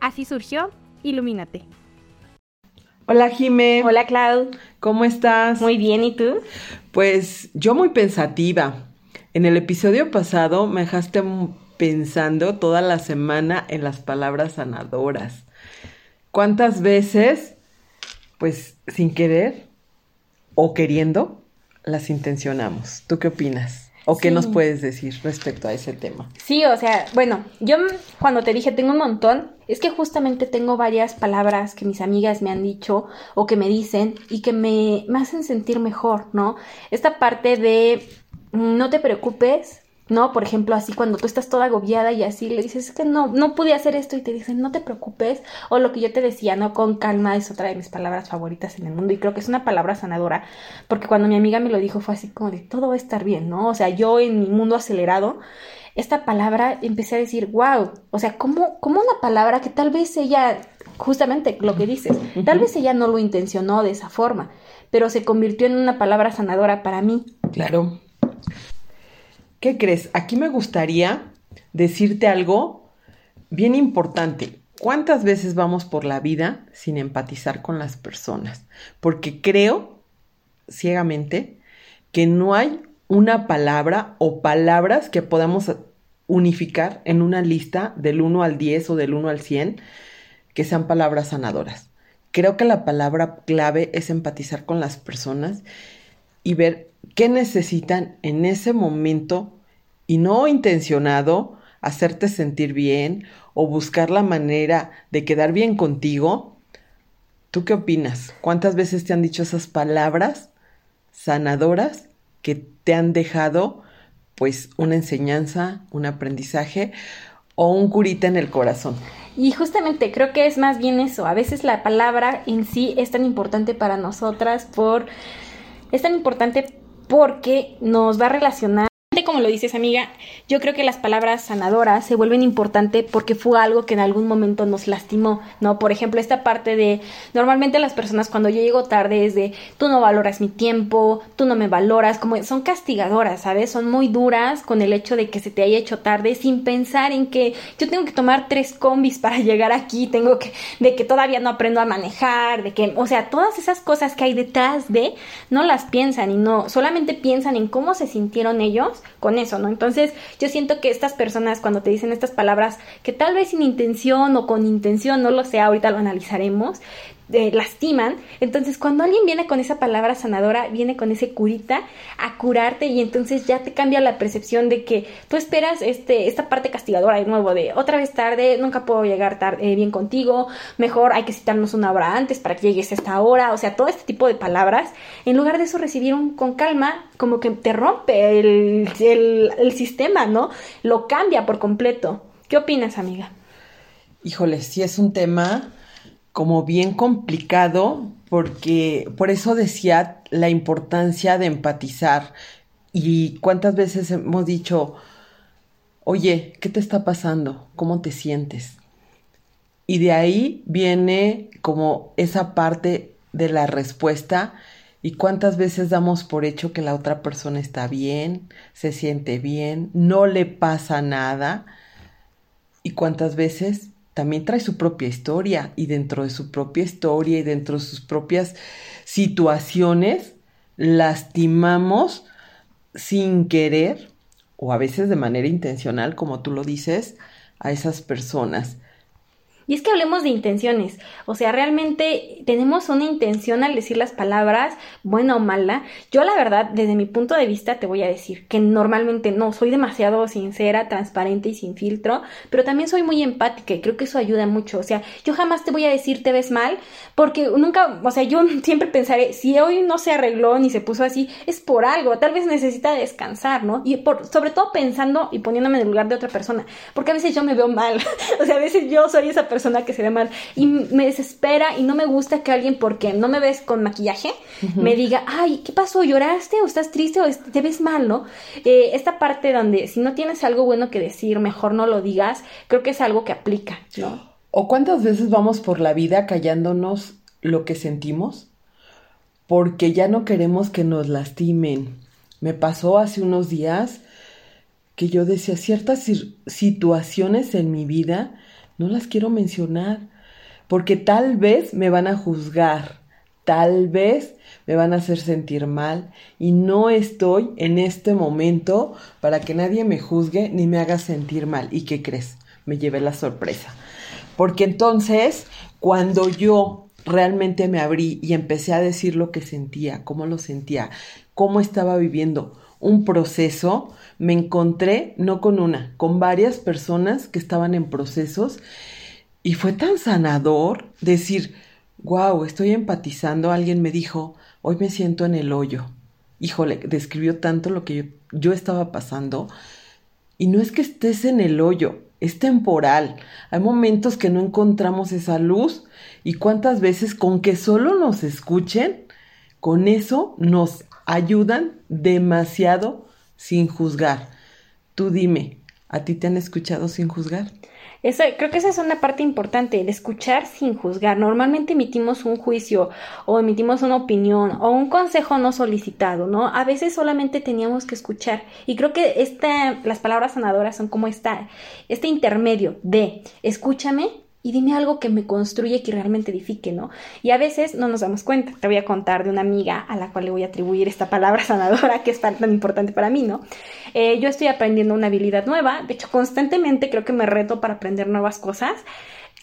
Así surgió Ilumínate. Hola Jime. Hola Clau. ¿Cómo estás? Muy bien, ¿y tú? Pues yo muy pensativa. En el episodio pasado me dejaste pensando toda la semana en las palabras sanadoras. ¿Cuántas veces, pues sin querer o queriendo, las intencionamos? ¿Tú qué opinas? ¿O qué nos puedes decir respecto a ese tema? Sí, o sea, bueno, yo cuando te dije tengo un montón, es que justamente tengo varias palabras que mis amigas me han dicho o que me dicen y que me, me hacen sentir mejor, ¿no? Esta parte de no te preocupes, ¿no? Por ejemplo, así cuando tú estás toda agobiada y así le dices, es que no, no pude hacer esto y te dicen, no te preocupes, o lo que yo te decía, ¿no? Con calma es otra de mis palabras favoritas en el mundo y creo que es una palabra sanadora, porque cuando mi amiga me lo dijo fue así como de, todo va a estar bien, ¿no? O sea, yo en mi mundo acelerado, esta palabra empecé a decir, wow, o sea, ¿cómo, cómo una palabra que tal vez ella, justamente lo que dices, tal vez ella no lo intencionó de esa forma, pero se convirtió en una palabra sanadora para mí. Claro. ¿Qué crees? Aquí me gustaría decirte algo bien importante. ¿Cuántas veces vamos por la vida sin empatizar con las personas? Porque creo ciegamente que no hay una palabra o palabras que podamos unificar en una lista del 1 al 10 o del 1 al 100 que sean palabras sanadoras. Creo que la palabra clave es empatizar con las personas y ver qué necesitan en ese momento y no intencionado hacerte sentir bien o buscar la manera de quedar bien contigo. ¿Tú qué opinas? ¿Cuántas veces te han dicho esas palabras sanadoras que te han dejado pues una enseñanza, un aprendizaje o un curita en el corazón? Y justamente creo que es más bien eso. A veces la palabra en sí es tan importante para nosotras por es tan importante porque nos va a relacionar como lo dices amiga, yo creo que las palabras sanadoras se vuelven importantes porque fue algo que en algún momento nos lastimó, ¿no? Por ejemplo, esta parte de, normalmente las personas cuando yo llego tarde es de, tú no valoras mi tiempo, tú no me valoras, como son castigadoras, ¿sabes? Son muy duras con el hecho de que se te haya hecho tarde sin pensar en que yo tengo que tomar tres combis para llegar aquí, tengo que, de que todavía no aprendo a manejar, de que, o sea, todas esas cosas que hay detrás de, no las piensan y no, solamente piensan en cómo se sintieron ellos con eso, ¿no? Entonces yo siento que estas personas cuando te dicen estas palabras que tal vez sin intención o con intención, no lo sé, ahorita lo analizaremos, eh, lastiman. Entonces, cuando alguien viene con esa palabra sanadora, viene con ese curita a curarte y entonces ya te cambia la percepción de que tú esperas este, esta parte castigadora de nuevo, de otra vez tarde, nunca puedo llegar tarde, eh, bien contigo, mejor hay que citarnos una hora antes para que llegues a esta hora, o sea, todo este tipo de palabras. En lugar de eso, recibir con calma, como que te rompe el, el, el sistema, ¿no? Lo cambia por completo. ¿Qué opinas, amiga? Híjole, sí es un tema como bien complicado porque por eso decía la importancia de empatizar y cuántas veces hemos dicho, oye, ¿qué te está pasando? ¿Cómo te sientes? Y de ahí viene como esa parte de la respuesta y cuántas veces damos por hecho que la otra persona está bien, se siente bien, no le pasa nada y cuántas veces también trae su propia historia y dentro de su propia historia y dentro de sus propias situaciones lastimamos sin querer o a veces de manera intencional, como tú lo dices, a esas personas. Y es que hablemos de intenciones. O sea, realmente tenemos una intención al decir las palabras, buena o mala. Yo la verdad, desde mi punto de vista, te voy a decir que normalmente no, soy demasiado sincera, transparente y sin filtro, pero también soy muy empática y creo que eso ayuda mucho. O sea, yo jamás te voy a decir te ves mal, porque nunca, o sea, yo siempre pensaré, si hoy no se arregló ni se puso así, es por algo, tal vez necesita descansar, ¿no? Y por, sobre todo pensando y poniéndome en el lugar de otra persona, porque a veces yo me veo mal, o sea, a veces yo soy esa persona persona que se ve mal y me desespera y no me gusta que alguien, porque no me ves con maquillaje, me diga, ay, ¿qué pasó? ¿Lloraste o estás triste o te ves mal, no? Eh, esta parte donde si no tienes algo bueno que decir, mejor no lo digas, creo que es algo que aplica, ¿no? ¿O cuántas veces vamos por la vida callándonos lo que sentimos? Porque ya no queremos que nos lastimen. Me pasó hace unos días que yo decía ciertas situaciones en mi vida, no las quiero mencionar, porque tal vez me van a juzgar, tal vez me van a hacer sentir mal y no estoy en este momento para que nadie me juzgue ni me haga sentir mal. ¿Y qué crees? Me llevé la sorpresa. Porque entonces, cuando yo realmente me abrí y empecé a decir lo que sentía, cómo lo sentía, cómo estaba viviendo un proceso, me encontré no con una, con varias personas que estaban en procesos y fue tan sanador decir, wow, estoy empatizando. Alguien me dijo, hoy me siento en el hoyo. Híjole, describió tanto lo que yo, yo estaba pasando. Y no es que estés en el hoyo, es temporal. Hay momentos que no encontramos esa luz y cuántas veces con que solo nos escuchen, con eso nos ayudan demasiado sin juzgar. Tú dime, ¿a ti te han escuchado sin juzgar? Eso, creo que esa es una parte importante, el escuchar sin juzgar. Normalmente emitimos un juicio o emitimos una opinión o un consejo no solicitado, ¿no? A veces solamente teníamos que escuchar. Y creo que esta, las palabras sanadoras son como esta, este intermedio de escúchame y dime algo que me construye, que realmente edifique, ¿no? Y a veces no nos damos cuenta. Te voy a contar de una amiga a la cual le voy a atribuir esta palabra sanadora que es tan importante para mí, ¿no? Eh, yo estoy aprendiendo una habilidad nueva, de hecho constantemente creo que me reto para aprender nuevas cosas.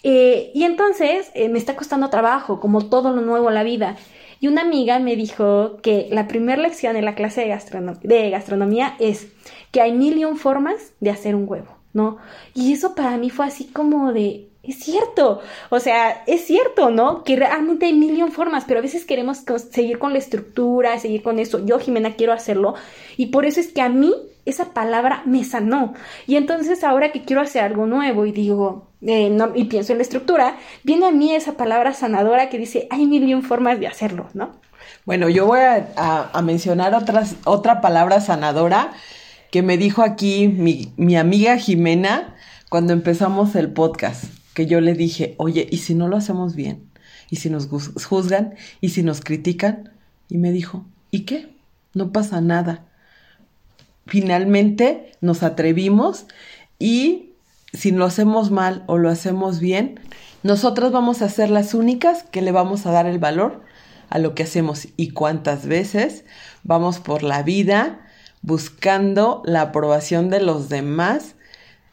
Eh, y entonces eh, me está costando trabajo, como todo lo nuevo en la vida. Y una amiga me dijo que la primera lección en la clase de, de gastronomía es que hay mil y un formas de hacer un huevo, ¿no? Y eso para mí fue así como de, es cierto, o sea, es cierto, ¿no? Que realmente hay millón formas, pero a veces queremos seguir con la estructura, seguir con eso. Yo, Jimena, quiero hacerlo y por eso es que a mí esa palabra me sanó. Y entonces ahora que quiero hacer algo nuevo y digo, eh, no, y pienso en la estructura, viene a mí esa palabra sanadora que dice, hay millón formas de hacerlo, ¿no? Bueno, yo voy a, mencionar otras, otra palabra sanadora que me dijo aquí mi, mi amiga Jimena cuando empezamos el podcast que yo le dije, oye, ¿y si no lo hacemos bien? ¿Y si nos juzgan? ¿Y si nos critican? Y me dijo, ¿y qué? No pasa nada. Finalmente nos atrevimos y si lo hacemos mal o lo hacemos bien, nosotras vamos a ser las únicas que le vamos a dar el valor a lo que hacemos y cuántas veces vamos por la vida buscando la aprobación de los demás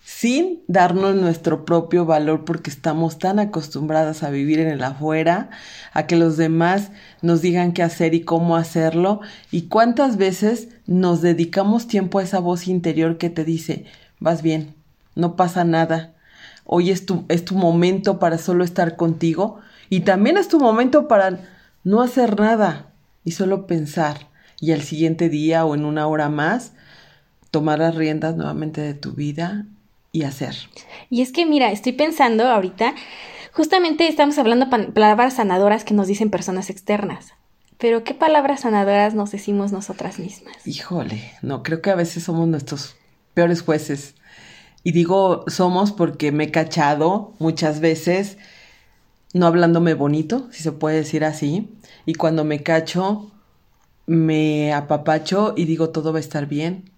sin darnos nuestro propio valor porque estamos tan acostumbradas a vivir en el afuera, a que los demás nos digan qué hacer y cómo hacerlo, y cuántas veces nos dedicamos tiempo a esa voz interior que te dice, vas bien, no pasa nada, hoy es tu, es tu momento para solo estar contigo, y también es tu momento para no hacer nada y solo pensar, y al siguiente día o en una hora más, tomar las riendas nuevamente de tu vida y hacer. Y es que, mira, estoy pensando ahorita, justamente estamos hablando palabras sanadoras que nos dicen personas externas. Pero ¿qué palabras sanadoras nos decimos nosotras mismas? Híjole, no, creo que a veces somos nuestros peores jueces. Y digo somos porque me he cachado muchas veces no hablándome bonito, si se puede decir así. Y cuando me cacho, me apapacho y digo todo va a estar bien,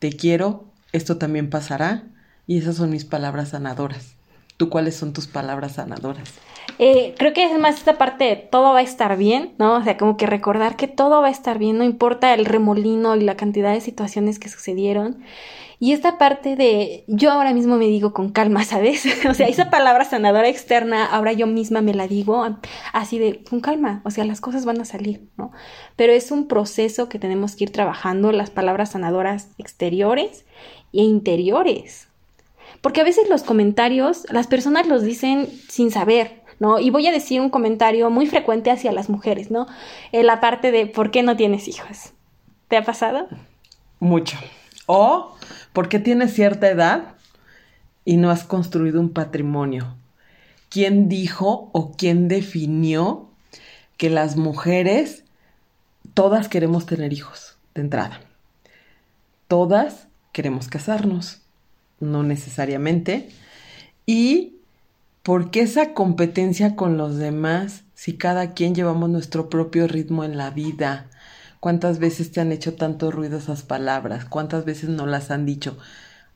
te quiero, esto también pasará y esas son mis palabras sanadoras. ¿Tú cuáles son tus palabras sanadoras? Eh, creo que es más esta parte de todo va a estar bien, ¿no? O sea, como que recordar que todo va a estar bien, no importa el remolino y la cantidad de situaciones que sucedieron. Y esta parte de yo ahora mismo me digo con calma, ¿sabes? o sea, esa palabra sanadora externa, ahora yo misma me la digo así de con calma, o sea, las cosas van a salir, ¿no? Pero es un proceso que tenemos que ir trabajando, las palabras sanadoras exteriores e interiores. Porque a veces los comentarios, las personas los dicen sin saber, ¿no? Y voy a decir un comentario muy frecuente hacia las mujeres, ¿no? En la parte de ¿por qué no tienes hijos? ¿Te ha pasado? Mucho. O ¿por qué tienes cierta edad y no has construido un patrimonio? quién dijo o quién definió que las mujeres todas queremos tener hijos de entrada. Todas queremos casarnos, no necesariamente. Y ¿por qué esa competencia con los demás si cada quien llevamos nuestro propio ritmo en la vida? ¿Cuántas veces te han hecho tanto ruido esas palabras? ¿Cuántas veces no las han dicho?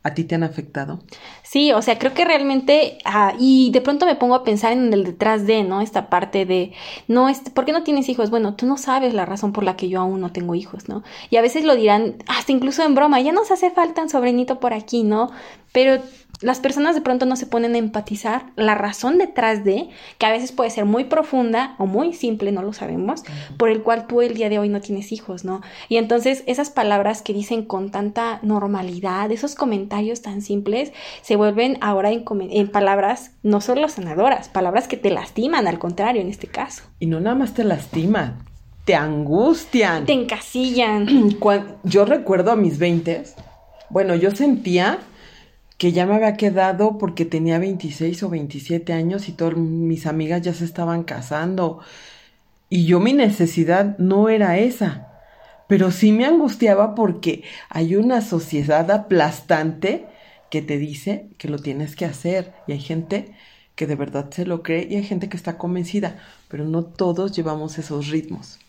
¿A ti te han afectado? Sí, o sea, creo que realmente, ah, y de pronto me pongo a pensar en el detrás de, ¿no? Esta parte de, no, este, ¿por qué no tienes hijos? Bueno, tú no sabes la razón por la que yo aún no tengo hijos, ¿no? Y a veces lo dirán, hasta incluso en broma, ya nos hace falta un sobrinito por aquí, ¿no? Pero las personas de pronto no se ponen a empatizar la razón detrás de, que a veces puede ser muy profunda o muy simple, no lo sabemos, por el cual tú el día de hoy no tienes hijos, ¿no? Y entonces esas palabras que dicen con tanta normalidad, esos comentarios tan simples, se vuelven ahora en, en palabras no solo sanadoras, palabras que te lastiman, al contrario, en este caso. Y no nada más te lastiman, te angustian. Te encasillan. yo recuerdo a mis veintes, bueno, yo sentía que ya me había quedado porque tenía 26 o 27 años y todas mis amigas ya se estaban casando. Y yo mi necesidad no era esa, pero sí me angustiaba porque hay una sociedad aplastante que te dice que lo tienes que hacer y hay gente que de verdad se lo cree y hay gente que está convencida, pero no todos llevamos esos ritmos.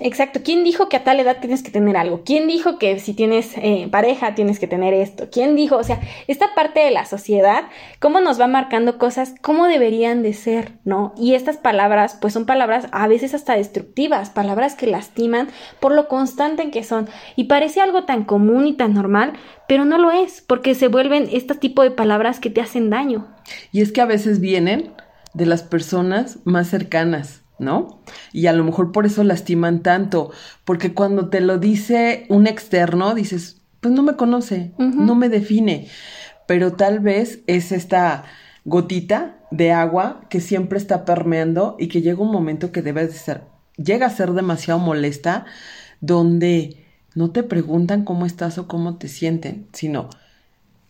Exacto. ¿Quién dijo que a tal edad tienes que tener algo? ¿Quién dijo que si tienes eh, pareja tienes que tener esto? ¿Quién dijo? O sea, esta parte de la sociedad, cómo nos va marcando cosas, cómo deberían de ser, ¿no? Y estas palabras, pues son palabras a veces hasta destructivas, palabras que lastiman por lo constante en que son. Y parece algo tan común y tan normal, pero no lo es, porque se vuelven este tipo de palabras que te hacen daño. Y es que a veces vienen de las personas más cercanas ¿no? Y a lo mejor por eso lastiman tanto, porque cuando te lo dice un externo, dices, pues no me conoce, no me define, pero tal vez es esta gotita de agua que siempre está permeando y que llega un momento que debe de ser, llega a ser demasiado molesta, donde no te preguntan cómo estás o cómo te sienten, sino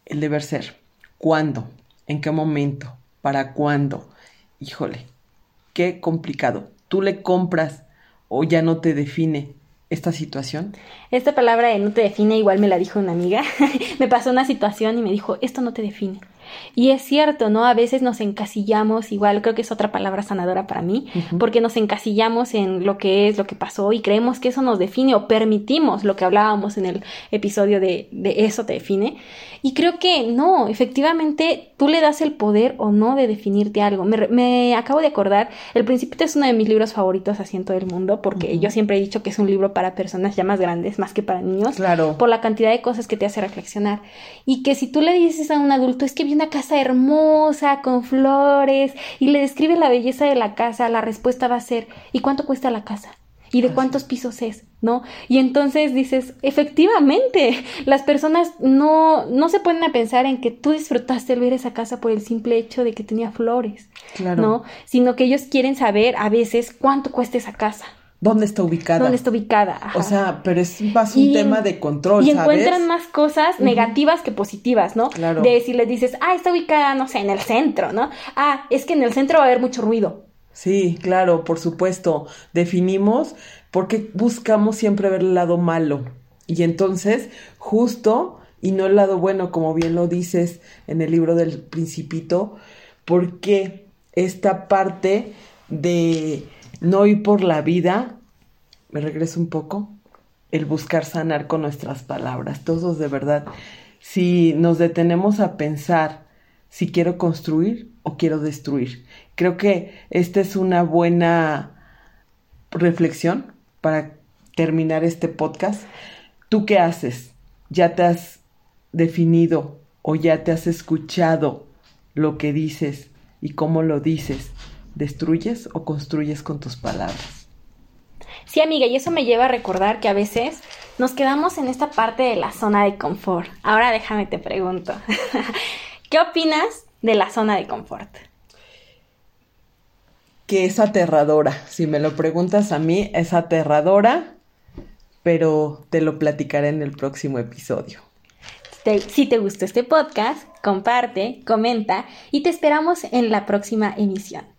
el deber ser, cuándo, en qué momento, para cuándo, híjole, qué complicado. ¿Tú le compras o ya no te define esta situación? Esta palabra de no te define igual me la dijo una amiga. me pasó una situación y me dijo, esto no te define. Y es cierto, ¿no? A veces nos encasillamos, igual creo que es otra palabra sanadora para mí, porque nos encasillamos en lo que es, lo que pasó y creemos que eso nos define o permitimos lo que hablábamos en el episodio de, de eso te define. Y creo que no, efectivamente tú le das el poder o no de definirte algo. Me, acabo de acordar, El Principito es uno de mis libros favoritos así en todo el mundo, porque yo siempre he dicho que es un libro para personas ya más grandes, más que para niños, claro. por la cantidad de cosas que te hace reflexionar. Y que si tú le dices a un adulto, es que vi una casa hermosa, con flores, y le describe la belleza de la casa, la respuesta va a ser, ¿y cuánto cuesta la casa? ¿Y de cuántos pisos es? ¿No? Y entonces dices, efectivamente, las personas no, no se ponen a pensar en que tú disfrutaste el ver esa casa por el simple hecho de que tenía flores, claro. ¿no? Sino que ellos quieren saber a veces cuánto cuesta esa casa. ¿Dónde está ubicada? ¿Dónde está ubicada? O sea, pero es más un tema de control, y encuentran más cosas negativas que positivas, ¿no? Claro. De si les dices, ah, está ubicada, no sé, en el centro, ¿no? Ah, es que en el centro va a haber mucho ruido. Sí, claro, por supuesto. Definimos porque buscamos siempre ver el lado malo. Y entonces, justo, y no el lado bueno, como bien lo dices en el libro del principito, porque esta parte de no ir por la vida, me regreso un poco, el buscar sanar con nuestras palabras, todos de verdad. Si nos detenemos a pensar si quiero construir o quiero destruir, Creo que esta es una buena reflexión para terminar este podcast. ¿Tú qué haces? ¿Ya te has definido o ya te has escuchado lo que dices y cómo lo dices? ¿Destruyes o construyes con tus palabras? Sí, amiga, y eso me lleva a recordar que a veces nos quedamos en esta parte de la zona de confort. Ahora déjame te pregunto, ¿qué opinas de la zona de confort? que es aterradora. Si me lo preguntas a mí, es aterradora, pero te lo platicaré en el próximo episodio. si te gustó este podcast, comparte, comenta y te esperamos en la próxima emisión.